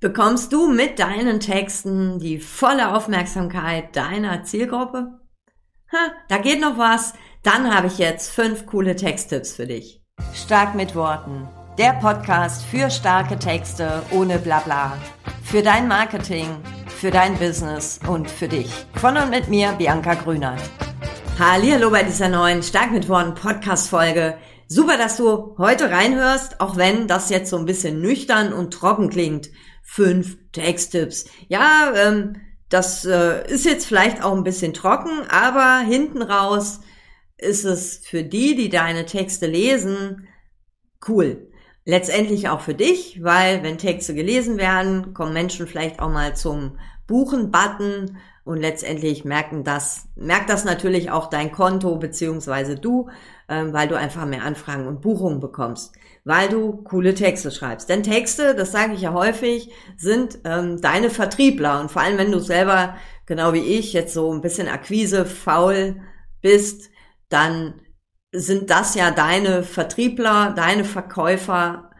Bekommst du mit deinen Texten die volle Aufmerksamkeit deiner Zielgruppe? Ha, da geht noch was. Dann habe ich jetzt fünf coole Texttipps für dich. Stark mit Worten. Der Podcast für starke Texte ohne Blabla. Für dein Marketing, für dein Business und für dich. Von und mit mir, Bianca Grünert. Hallo bei dieser neuen Stark mit Worten Podcast Folge. Super, dass du heute reinhörst, auch wenn das jetzt so ein bisschen nüchtern und trocken klingt fünf Texttipps. Ja, ähm, das äh, ist jetzt vielleicht auch ein bisschen trocken, aber hinten raus ist es für die, die deine Texte lesen, cool. Letztendlich auch für dich, weil wenn Texte gelesen werden, kommen Menschen vielleicht auch mal zum Buchen-Button und letztendlich merken das, merkt das natürlich auch dein Konto beziehungsweise du, ähm, weil du einfach mehr Anfragen und Buchungen bekommst weil du coole Texte schreibst. Denn Texte, das sage ich ja häufig, sind ähm, deine Vertriebler. Und vor allem, wenn du selber, genau wie ich, jetzt so ein bisschen Akquise faul bist, dann sind das ja deine Vertriebler, deine Verkäufer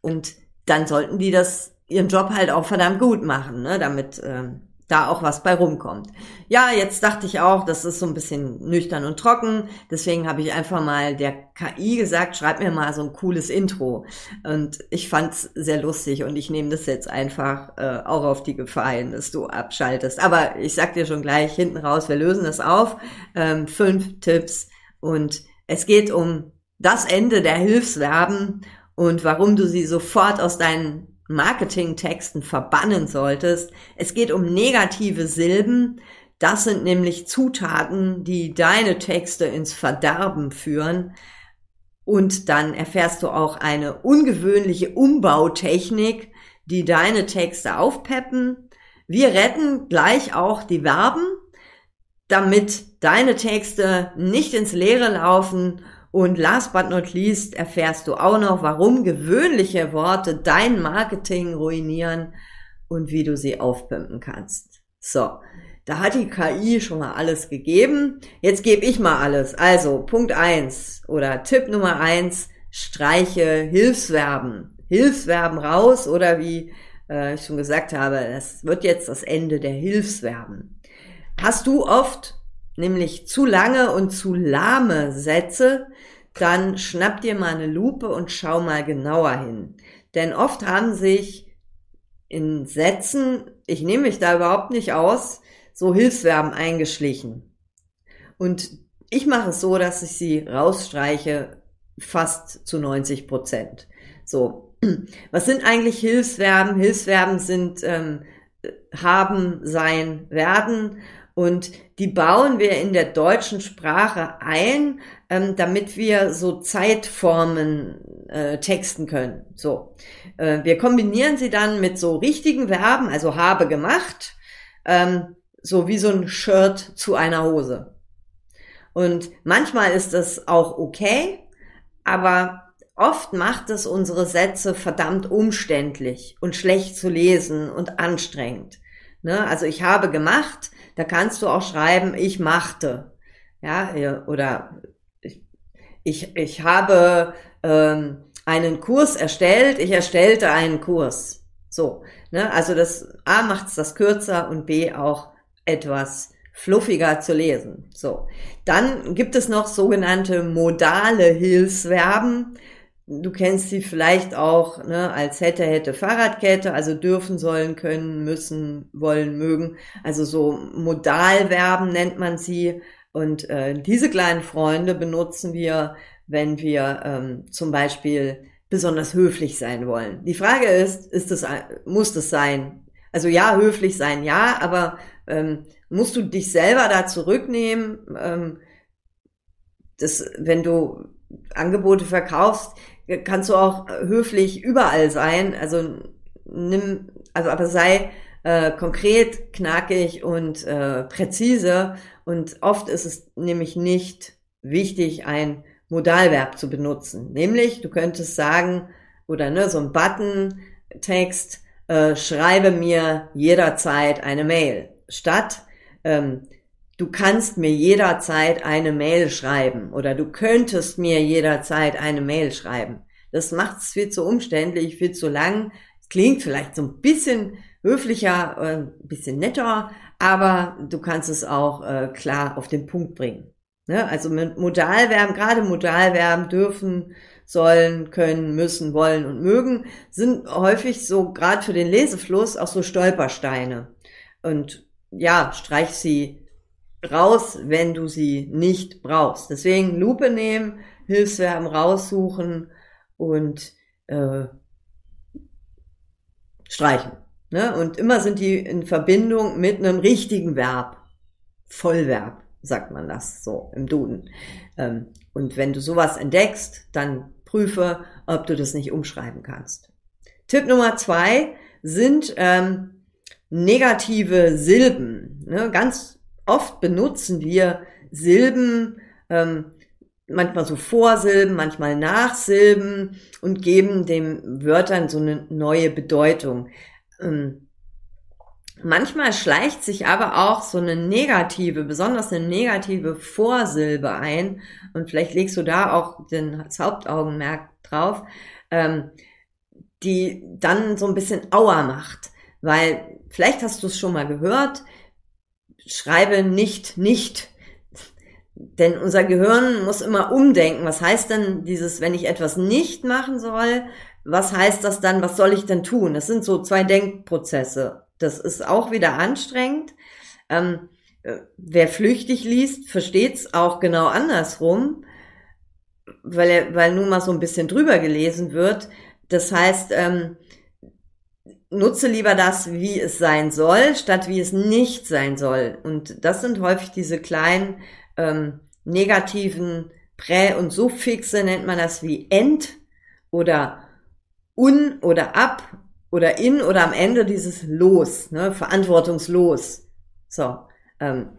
und dann sollten die das ihren Job halt auch verdammt gut machen, ne, damit ähm, da auch was bei rumkommt. Ja, jetzt dachte ich auch, das ist so ein bisschen nüchtern und trocken. Deswegen habe ich einfach mal der KI gesagt, schreib mir mal so ein cooles Intro. Und ich fand's sehr lustig und ich nehme das jetzt einfach äh, auch auf die Gefahr hin, dass du abschaltest. Aber ich sag dir schon gleich hinten raus, wir lösen das auf. Ähm, fünf Tipps und es geht um das Ende der Hilfsverben und warum du sie sofort aus deinen Marketingtexten verbannen solltest. Es geht um negative Silben. Das sind nämlich Zutaten, die deine Texte ins Verderben führen. Und dann erfährst du auch eine ungewöhnliche Umbautechnik, die deine Texte aufpeppen. Wir retten gleich auch die Verben, damit deine Texte nicht ins Leere laufen und last but not least erfährst du auch noch, warum gewöhnliche Worte dein Marketing ruinieren und wie du sie aufpimpen kannst. So, da hat die KI schon mal alles gegeben. Jetzt gebe ich mal alles. Also Punkt eins oder Tipp Nummer eins: streiche Hilfsverben. Hilfsverben raus oder wie äh, ich schon gesagt habe, das wird jetzt das Ende der Hilfsverben. Hast du oft nämlich zu lange und zu lahme Sätze, dann schnapp dir mal eine Lupe und schau mal genauer hin. Denn oft haben sich in Sätzen, ich nehme mich da überhaupt nicht aus, so Hilfsverben eingeschlichen. Und ich mache es so, dass ich sie rausstreiche, fast zu 90 Prozent. So, was sind eigentlich Hilfsverben? Hilfsverben sind ähm, haben, sein, werden und die bauen wir in der deutschen Sprache ein, ähm, damit wir so Zeitformen äh, texten können. So, äh, wir kombinieren sie dann mit so richtigen Verben, also habe gemacht, ähm, so wie so ein Shirt zu einer Hose. Und manchmal ist das auch okay, aber oft macht es unsere Sätze verdammt umständlich und schlecht zu lesen und anstrengend. Ne? Also ich habe gemacht, da kannst du auch schreiben, ich machte. Ja, oder ich, ich, habe ähm, einen Kurs erstellt, ich erstellte einen Kurs. So, ne? Also das A macht es das kürzer und B auch etwas fluffiger zu lesen. So. Dann gibt es noch sogenannte modale Hilfsverben. Du kennst sie vielleicht auch ne, als hätte, hätte Fahrradkette, also dürfen, sollen, können, müssen, wollen, mögen. Also so Modalverben nennt man sie. Und äh, diese kleinen Freunde benutzen wir, wenn wir ähm, zum Beispiel besonders höflich sein wollen. Die Frage ist, ist es, muss das sein? Also ja, höflich sein, ja, aber ähm, musst du dich selber da zurücknehmen? Ähm, das, wenn du Angebote verkaufst, kannst du auch höflich überall sein. Also nimm, also aber sei äh, konkret, knackig und äh, präzise. Und oft ist es nämlich nicht wichtig, ein Modalverb zu benutzen. Nämlich, du könntest sagen, oder ne, so ein Button-Text, äh, schreibe mir jederzeit eine Mail. Statt ähm, du kannst mir jederzeit eine Mail schreiben oder du könntest mir jederzeit eine Mail schreiben. Das macht es viel zu umständlich, viel zu lang. klingt vielleicht so ein bisschen höflicher, äh, ein bisschen netter, aber du kannst es auch äh, klar auf den Punkt bringen. Ne? Also mit Modalverben, gerade Modalverben dürfen, sollen, können, müssen, wollen und mögen, sind häufig so, gerade für den Lesefluss, auch so Stolpersteine. Und ja, streich sie raus, wenn du sie nicht brauchst. Deswegen Lupe nehmen, Hilfsverben raussuchen und äh, streichen. Ne? Und immer sind die in Verbindung mit einem richtigen Verb. Vollverb, sagt man das so im Duden. Ähm, und wenn du sowas entdeckst, dann prüfe, ob du das nicht umschreiben kannst. Tipp Nummer zwei sind ähm, negative Silben. Ne? Ganz oft benutzen wir Silben, ähm, manchmal so Vorsilben, manchmal Nachsilben und geben den Wörtern so eine neue Bedeutung. Ähm, manchmal schleicht sich aber auch so eine negative, besonders eine negative Vorsilbe ein und vielleicht legst du da auch den, das Hauptaugenmerk drauf, ähm, die dann so ein bisschen Auer macht, weil vielleicht hast du es schon mal gehört, schreibe nicht, nicht, denn unser Gehirn muss immer umdenken. Was heißt denn dieses, wenn ich etwas nicht machen soll, was heißt das dann, was soll ich denn tun? Das sind so zwei Denkprozesse. Das ist auch wieder anstrengend. Ähm, äh, wer flüchtig liest, versteht es auch genau andersrum, weil er, weil nun mal so ein bisschen drüber gelesen wird. Das heißt, ähm, nutze lieber das, wie es sein soll, statt wie es nicht sein soll. Und das sind häufig diese kleinen ähm, negativen Prä- und Suffixe, nennt man das wie end oder un oder ab oder in oder am Ende dieses los, ne, verantwortungslos. So, ähm,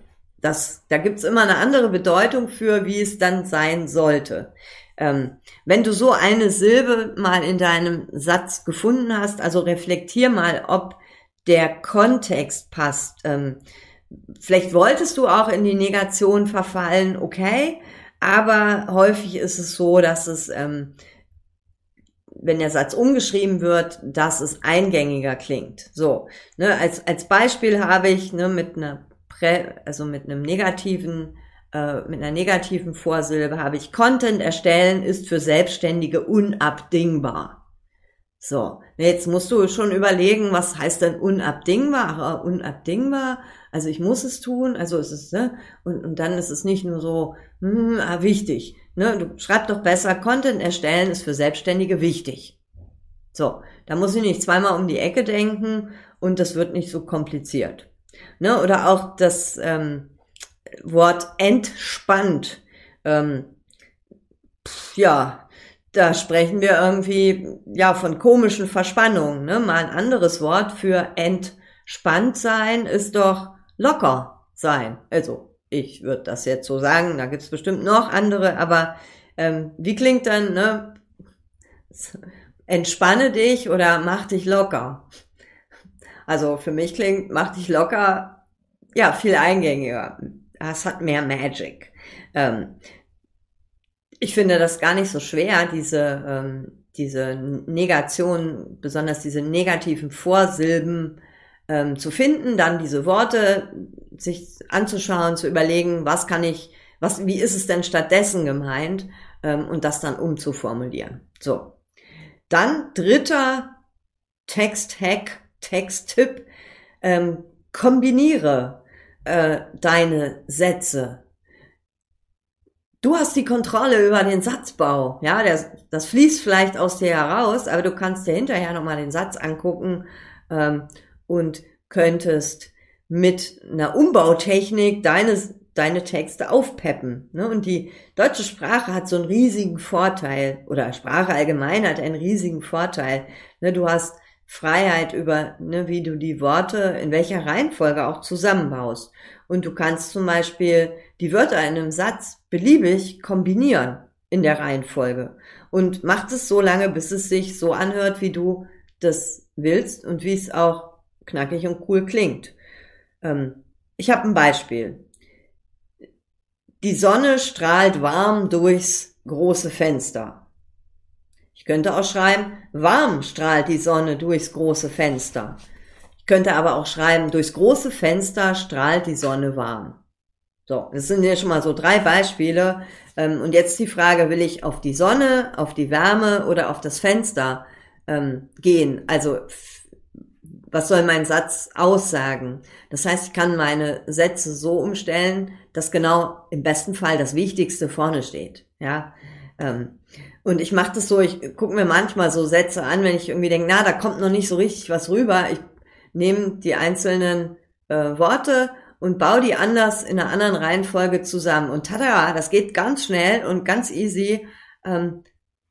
das, da gibt's immer eine andere Bedeutung für, wie es dann sein sollte. Ähm, wenn du so eine Silbe mal in deinem Satz gefunden hast, also reflektier mal, ob der Kontext passt. Ähm, vielleicht wolltest du auch in die Negation verfallen, okay, aber häufig ist es so, dass es ähm, wenn der Satz umgeschrieben wird, dass es eingängiger klingt. So, ne, als, als Beispiel habe ich ne, mit einer Prä, also mit einem negativen, äh, mit einer negativen Vorsilbe habe ich Content erstellen ist für Selbstständige unabdingbar. So, jetzt musst du schon überlegen, was heißt denn unabdingbar? Unabdingbar, also ich muss es tun, also ist es, ne? Und, und dann ist es nicht nur so, hm, ah, wichtig. Ne, du schreib doch besser, Content erstellen ist für Selbstständige wichtig. So, da muss ich nicht zweimal um die Ecke denken und das wird nicht so kompliziert. Ne, oder auch das ähm, Wort entspannt. Ähm, pf, ja, da sprechen wir irgendwie ja von komischen Verspannungen. Ne? Mal ein anderes Wort für entspannt sein ist doch locker sein. Also ich würde das jetzt so sagen, da gibt es bestimmt noch andere, aber ähm, wie klingt dann, ne? Entspanne dich oder mach dich locker. Also für mich klingt, mach dich locker, ja, viel eingängiger. Das hat mehr Magic. Ähm, ich finde das gar nicht so schwer, diese, ähm, diese Negation, besonders diese negativen Vorsilben ähm, zu finden, dann diese Worte sich anzuschauen, zu überlegen, was kann ich, was, wie ist es denn stattdessen gemeint ähm, und das dann umzuformulieren. So. Dann dritter Text-Hack, Text-Tipp, ähm, kombiniere äh, deine Sätze. Du hast die Kontrolle über den Satzbau. Ja, der, das fließt vielleicht aus dir heraus, aber du kannst dir hinterher nochmal den Satz angucken ähm, und könntest mit einer Umbautechnik deines, deine Texte aufpeppen. Ne? Und die deutsche Sprache hat so einen riesigen Vorteil, oder Sprache allgemein hat einen riesigen Vorteil. Ne? Du hast Freiheit über, ne, wie du die Worte in welcher Reihenfolge auch zusammenbaust. Und du kannst zum Beispiel die Wörter in einem Satz beliebig kombinieren in der Reihenfolge und macht es so lange, bis es sich so anhört, wie du das willst und wie es auch knackig und cool klingt. Ähm, ich habe ein Beispiel. Die Sonne strahlt warm durchs große Fenster. Ich könnte auch schreiben, warm strahlt die Sonne durchs große Fenster. Ich könnte aber auch schreiben, durchs große Fenster strahlt die Sonne warm. So, das sind ja schon mal so drei Beispiele. Ähm, und jetzt die Frage, will ich auf die Sonne, auf die Wärme oder auf das Fenster ähm, gehen? Also, was soll mein Satz aussagen? Das heißt, ich kann meine Sätze so umstellen, dass genau im besten Fall das Wichtigste vorne steht. Ja. Und ich mache das so, ich gucke mir manchmal so Sätze an, wenn ich irgendwie denke, na, da kommt noch nicht so richtig was rüber. Ich nehme die einzelnen äh, Worte und baue die anders in einer anderen Reihenfolge zusammen. Und tada, das geht ganz schnell und ganz easy, ähm,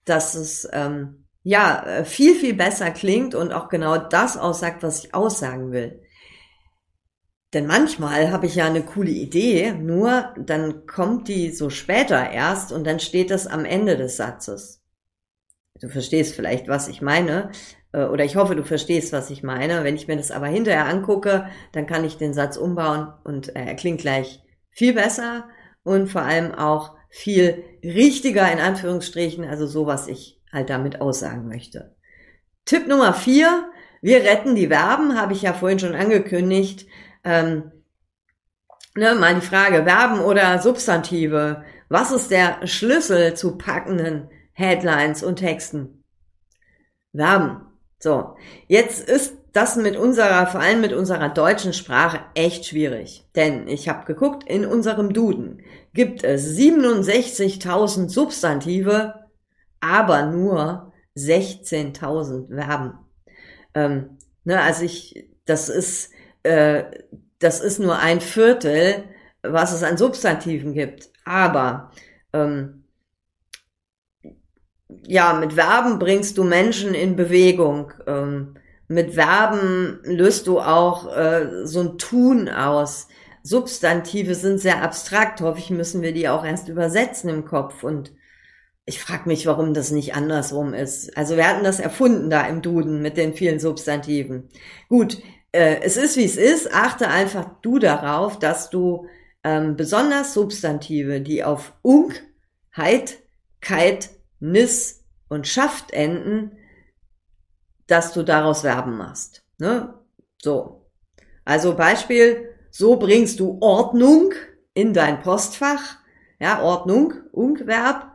dass es ähm, ja äh, viel, viel besser klingt und auch genau das aussagt, was ich aussagen will. Denn manchmal habe ich ja eine coole Idee, nur dann kommt die so später erst und dann steht das am Ende des Satzes. Du verstehst vielleicht, was ich meine. Äh, oder ich hoffe, du verstehst, was ich meine. Wenn ich mir das aber hinterher angucke, dann kann ich den Satz umbauen und äh, er klingt gleich viel besser und vor allem auch viel richtiger in Anführungsstrichen, also so, was ich halt damit aussagen möchte. Tipp Nummer vier, wir retten die Verben, habe ich ja vorhin schon angekündigt. Ähm, ne, mal Frage, Verben oder Substantive. Was ist der Schlüssel zu packenden Headlines und Texten? Verben. So, jetzt ist das mit unserer, vor allem mit unserer deutschen Sprache echt schwierig. Denn ich habe geguckt, in unserem Duden gibt es 67.000 Substantive, aber nur 16.000 Verben. Ähm, ne, also ich, das ist, äh, das ist nur ein Viertel, was es an Substantiven gibt. Aber ähm, ja, mit Verben bringst du Menschen in Bewegung. Ähm, mit Verben löst du auch äh, so ein Tun aus. Substantive sind sehr abstrakt. Häufig müssen wir die auch erst übersetzen im Kopf. Und ich frage mich, warum das nicht andersrum ist. Also wir hatten das erfunden da im Duden mit den vielen Substantiven. Gut, äh, es ist wie es ist. Achte einfach du darauf, dass du ähm, besonders Substantive, die auf ung, heit, keit, Nis und Schaft enden, dass du daraus Verben machst. Ne? So. Also Beispiel, so bringst du Ordnung in dein Postfach. Ja, Ordnung, Ungverb.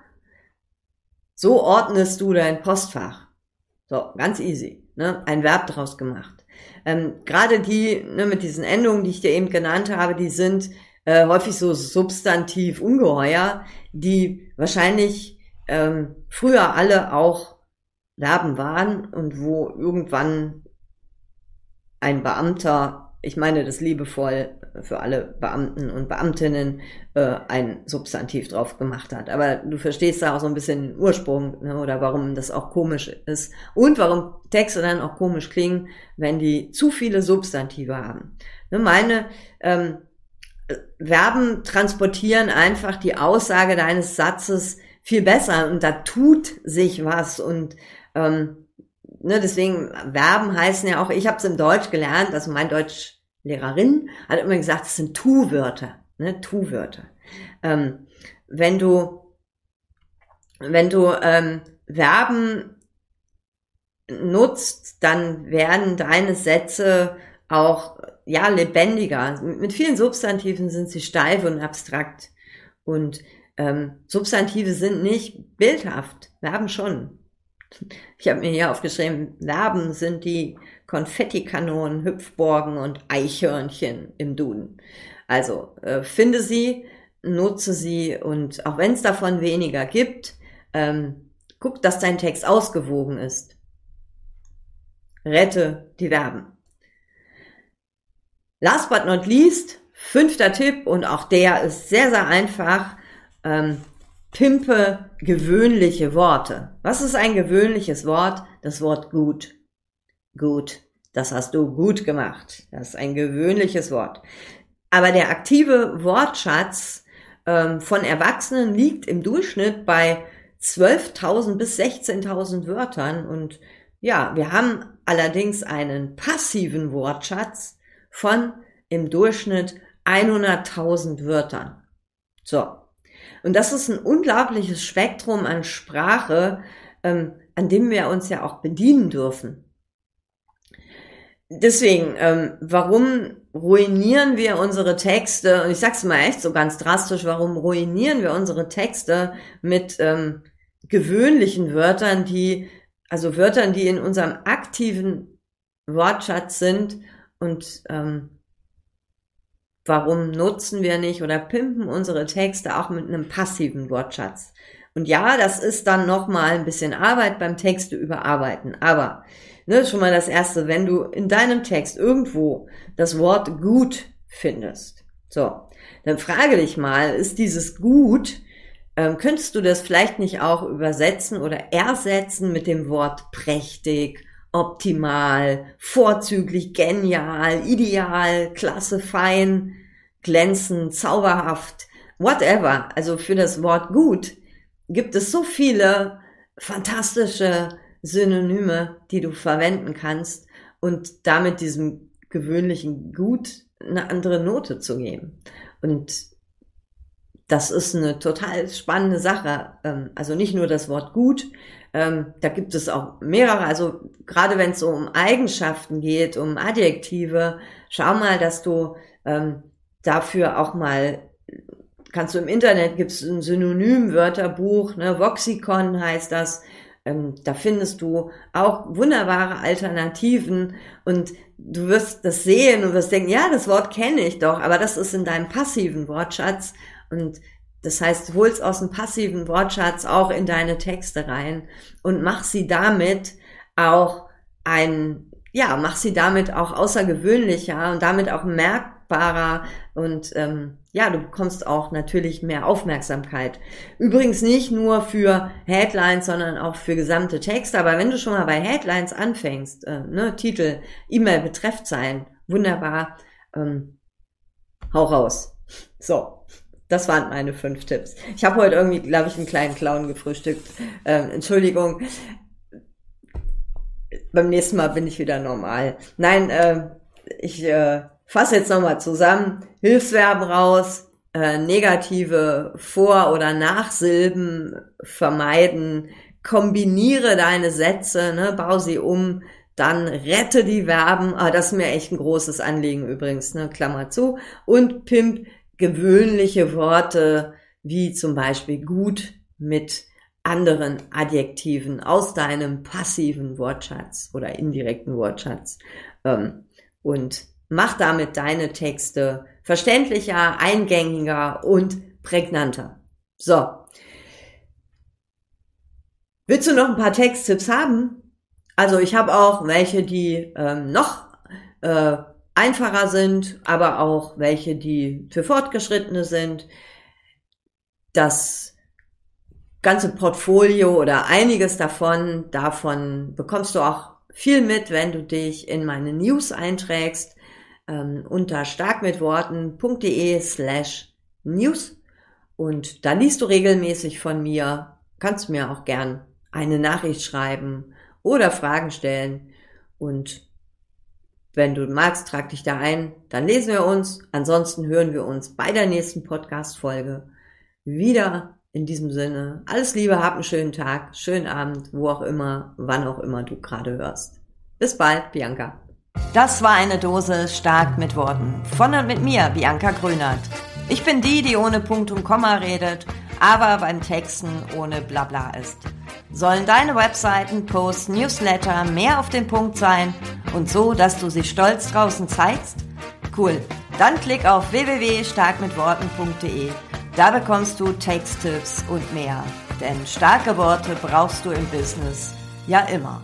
So ordnest du dein Postfach. So, ganz easy. Ne? Ein Verb draus gemacht. Ähm, Gerade die ne, mit diesen Endungen, die ich dir eben genannt habe, die sind äh, häufig so substantiv ungeheuer, die wahrscheinlich ähm, früher alle auch Verben waren und wo irgendwann ein Beamter, ich meine das liebevoll für alle Beamten und Beamtinnen, äh, ein Substantiv drauf gemacht hat. Aber du verstehst da auch so ein bisschen den Ursprung ne, oder warum das auch komisch ist und warum Texte dann auch komisch klingen, wenn die zu viele Substantive haben. Ne, meine ähm, Verben transportieren einfach die Aussage deines Satzes viel besser und da tut sich was und ähm, ne, deswegen Verben heißen ja auch, ich habe es im Deutsch gelernt, also mein Deutschlehrerin hat immer gesagt, es sind Tu-Wörter, ne, Tu-Wörter. Ähm, wenn du wenn du ähm, Verben nutzt, dann werden deine Sätze auch ja lebendiger. Mit vielen Substantiven sind sie steif und abstrakt und ähm, Substantive sind nicht bildhaft, Verben schon. Ich habe mir hier aufgeschrieben, Verben sind die Konfettikanonen, Hüpfborgen und Eichhörnchen im Duden. Also äh, finde sie, nutze sie und auch wenn es davon weniger gibt, ähm, guck, dass dein Text ausgewogen ist. Rette die Verben. Last but not least, fünfter Tipp und auch der ist sehr, sehr einfach ähm, pimpe gewöhnliche Worte. Was ist ein gewöhnliches Wort? Das Wort gut. Gut. Das hast du gut gemacht. Das ist ein gewöhnliches Wort. Aber der aktive Wortschatz ähm, von Erwachsenen liegt im Durchschnitt bei 12.000 bis 16.000 Wörtern. Und ja, wir haben allerdings einen passiven Wortschatz von im Durchschnitt 100.000 Wörtern. So, und das ist ein unglaubliches Spektrum an Sprache. Ähm, an dem wir uns ja auch bedienen dürfen. Deswegen, ähm, warum ruinieren wir unsere Texte? Und ich sag's mal echt so ganz drastisch, warum ruinieren wir unsere Texte mit ähm, gewöhnlichen Wörtern, die, also Wörtern, die in unserem aktiven Wortschatz sind und ähm, warum nutzen wir nicht oder pimpen unsere Texte auch mit einem passiven Wortschatz? Und ja, das ist dann nochmal ein bisschen Arbeit beim Texte überarbeiten. Aber, ne, schon mal das erste, wenn du in deinem Text irgendwo das Wort gut findest, so, dann frage dich mal, ist dieses gut, ähm, könntest du das vielleicht nicht auch übersetzen oder ersetzen mit dem Wort prächtig, optimal, vorzüglich, genial, ideal, klasse, fein, glänzend, zauberhaft, whatever. Also für das Wort gut gibt es so viele fantastische Synonyme, die du verwenden kannst und damit diesem gewöhnlichen Gut eine andere Note zu geben. Und das ist eine total spannende Sache. Ähm, also nicht nur das Wort gut, ähm, da gibt es auch mehrere. Also gerade wenn es so um Eigenschaften geht, um Adjektive, schau mal, dass du ähm, dafür auch mal kannst du im Internet gibt es ein Synonymwörterbuch, ne, Voxicon heißt das. Ähm, da findest du auch wunderbare Alternativen und du wirst das sehen und wirst denken, ja, das Wort kenne ich doch, aber das ist in deinem passiven Wortschatz und das heißt, holst aus dem passiven Wortschatz auch in deine Texte rein und mach sie damit auch ein, ja, mach sie damit auch außergewöhnlicher und damit auch merkbarer und ähm, ja, du bekommst auch natürlich mehr Aufmerksamkeit. Übrigens nicht nur für Headlines, sondern auch für gesamte Texte. Aber wenn du schon mal bei Headlines anfängst, äh, ne, Titel, E-Mail, Betreffzeilen, wunderbar, ähm, hau raus. So, das waren meine fünf Tipps. Ich habe heute irgendwie, glaube ich, einen kleinen Clown gefrühstückt. Ähm, Entschuldigung. Beim nächsten Mal bin ich wieder normal. Nein, äh, ich äh, fasse jetzt nochmal zusammen. Hilfsverben raus, äh, negative Vor- oder Nachsilben vermeiden, kombiniere deine Sätze, ne, bau sie um, dann rette die Verben, ah, das ist mir echt ein großes Anliegen übrigens, ne, Klammer zu, und pimp gewöhnliche Worte wie zum Beispiel gut mit anderen Adjektiven aus deinem passiven Wortschatz oder indirekten Wortschatz ähm, und mach damit deine Texte verständlicher, eingängiger und prägnanter. So. Willst du noch ein paar Texttipps haben? Also ich habe auch welche, die ähm, noch äh, einfacher sind, aber auch welche, die für Fortgeschrittene sind. Das ganze Portfolio oder einiges davon, davon bekommst du auch viel mit, wenn du dich in meine News einträgst ähm, unter starkmitworten.de slash news. Und da liest du regelmäßig von mir, kannst mir auch gern eine Nachricht schreiben oder Fragen stellen. Und wenn du magst, trag dich da ein, dann lesen wir uns. Ansonsten hören wir uns bei der nächsten Podcast-Folge wieder. In diesem Sinne, alles Liebe, hab einen schönen Tag, schönen Abend, wo auch immer, wann auch immer du gerade hörst. Bis bald, Bianca. Das war eine Dose stark mit Worten. Von und mit mir, Bianca Grünert. Ich bin die, die ohne Punkt und Komma redet, aber beim Texten ohne Blabla ist. Sollen deine Webseiten, Posts, Newsletter mehr auf den Punkt sein und so, dass du sie stolz draußen zeigst? Cool. Dann klick auf www.starkmitworten.de. Da bekommst du Texttipps und mehr. Denn starke Worte brauchst du im Business ja immer.